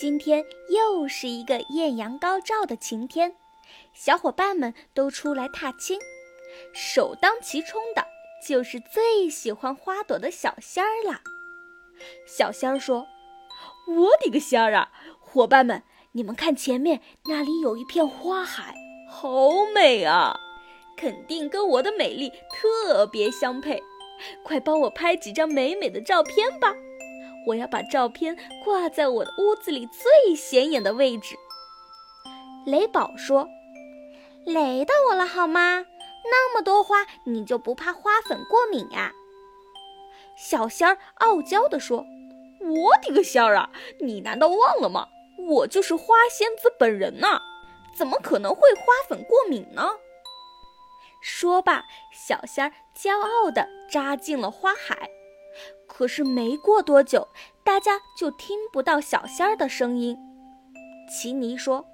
今天又是一个艳阳高照的晴天，小伙伴们都出来踏青。首当其冲的就是最喜欢花朵的小仙儿啦。小仙儿说：“我的个仙儿啊！伙伴们，你们看前面那里有一片花海，好美啊！肯定跟我的美丽特别相配。快帮我拍几张美美的照片吧！”我要把照片挂在我的屋子里最显眼的位置。雷宝说：“雷到我了好吗？那么多花，你就不怕花粉过敏呀？”小仙儿傲娇地说：“我的个仙儿啊！你难道忘了吗？我就是花仙子本人呐，怎么可能会花粉过敏呢？”说罢，小仙儿骄傲地扎进了花海。可是没过多久，大家就听不到小仙儿的声音。奇尼说：“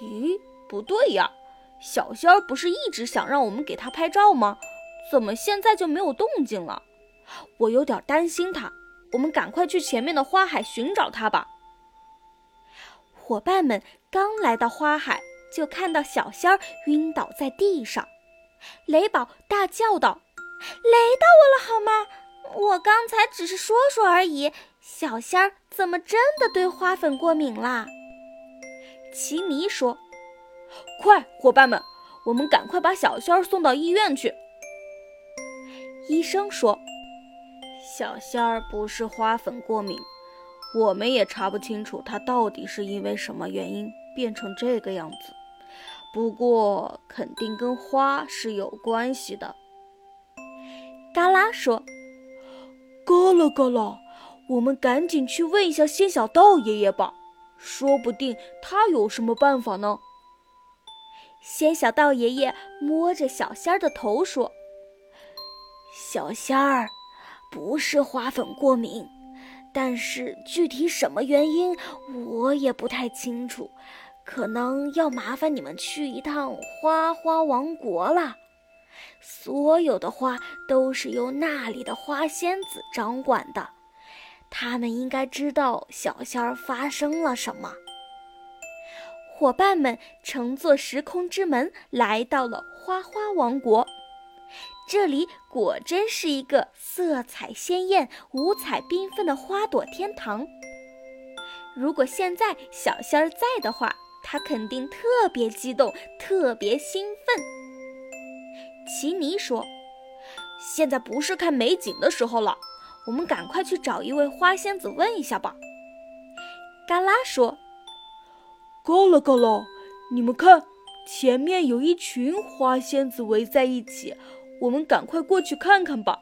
咦，不对呀，小仙儿不是一直想让我们给他拍照吗？怎么现在就没有动静了？我有点担心他。我们赶快去前面的花海寻找他吧。”伙伴们刚来到花海，就看到小仙儿晕倒在地上。雷宝大叫道：“雷到我了，好吗？”我刚才只是说说而已，小仙儿怎么真的对花粉过敏啦？奇尼说：“快，伙伴们，我们赶快把小仙儿送到医院去。”医生说：“小仙儿不是花粉过敏，我们也查不清楚他到底是因为什么原因变成这个样子。不过肯定跟花是有关系的。”嘎啦说。嘎啦嘎啦，我们赶紧去问一下仙小道爷爷吧，说不定他有什么办法呢。仙小道爷爷摸着小仙儿的头说：“小仙儿不是花粉过敏，但是具体什么原因我也不太清楚，可能要麻烦你们去一趟花花王国了。”所有的花都是由那里的花仙子掌管的，他们应该知道小仙儿发生了什么。伙伴们乘坐时空之门来到了花花王国，这里果真是一个色彩鲜艳、五彩缤纷的花朵天堂。如果现在小仙儿在的话，他肯定特别激动，特别兴奋。奇尼说：“现在不是看美景的时候了，我们赶快去找一位花仙子问一下吧。”嘎啦说：“够了，够了，你们看，前面有一群花仙子围在一起，我们赶快过去看看吧。”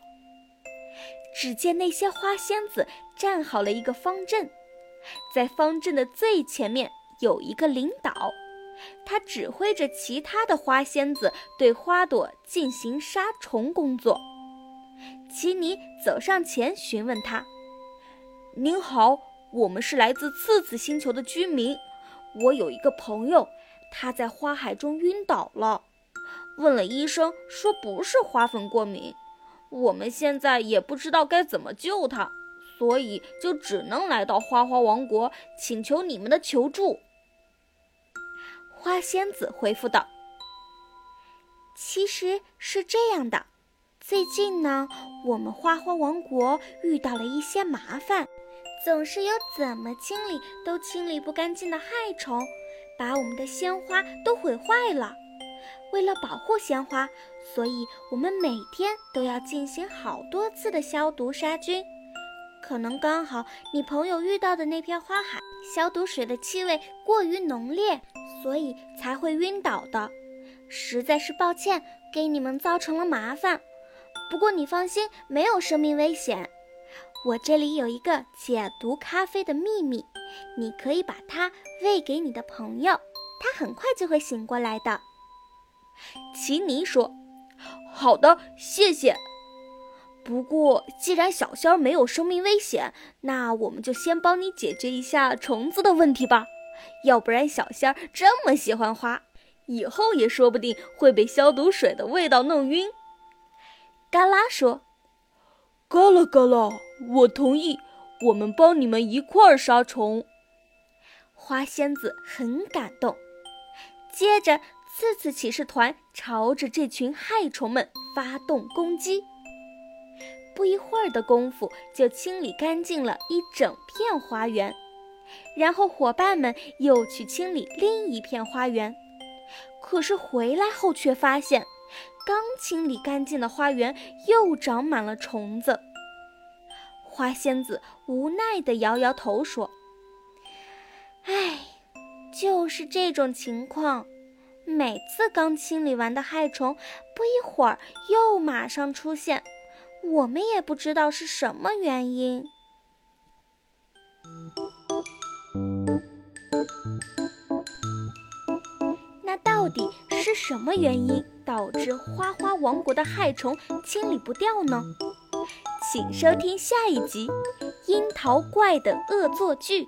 只见那些花仙子站好了一个方阵，在方阵的最前面有一个领导。他指挥着其他的花仙子对花朵进行杀虫工作。奇尼走上前询问他：“您好，我们是来自次次星球的居民。我有一个朋友，他在花海中晕倒了。问了医生，说不是花粉过敏。我们现在也不知道该怎么救他，所以就只能来到花花王国，请求你们的求助。”花仙子回复道：“其实是这样的，最近呢，我们花花王国遇到了一些麻烦，总是有怎么清理都清理不干净的害虫，把我们的鲜花都毁坏了。为了保护鲜花，所以我们每天都要进行好多次的消毒杀菌。可能刚好你朋友遇到的那片花海，消毒水的气味过于浓烈。”所以才会晕倒的，实在是抱歉，给你们造成了麻烦。不过你放心，没有生命危险。我这里有一个解毒咖啡的秘密，你可以把它喂给你的朋友，他很快就会醒过来的。奇尼说：“好的，谢谢。不过既然小仙儿没有生命危险，那我们就先帮你解决一下虫子的问题吧。”要不然，小仙儿这么喜欢花，以后也说不定会被消毒水的味道弄晕。嘎啦说：“嘎啦嘎啦，我同意，我们帮你们一块儿杀虫。”花仙子很感动，接着次次骑士团朝着这群害虫们发动攻击。不一会儿的功夫，就清理干净了一整片花园。然后伙伴们又去清理另一片花园，可是回来后却发现，刚清理干净的花园又长满了虫子。花仙子无奈地摇摇头说：“唉，就是这种情况，每次刚清理完的害虫，不一会儿又马上出现。”我们也不知道是什么原因。那到底是什么原因导致花花王国的害虫清理不掉呢？请收听下一集《樱桃怪的恶作剧》。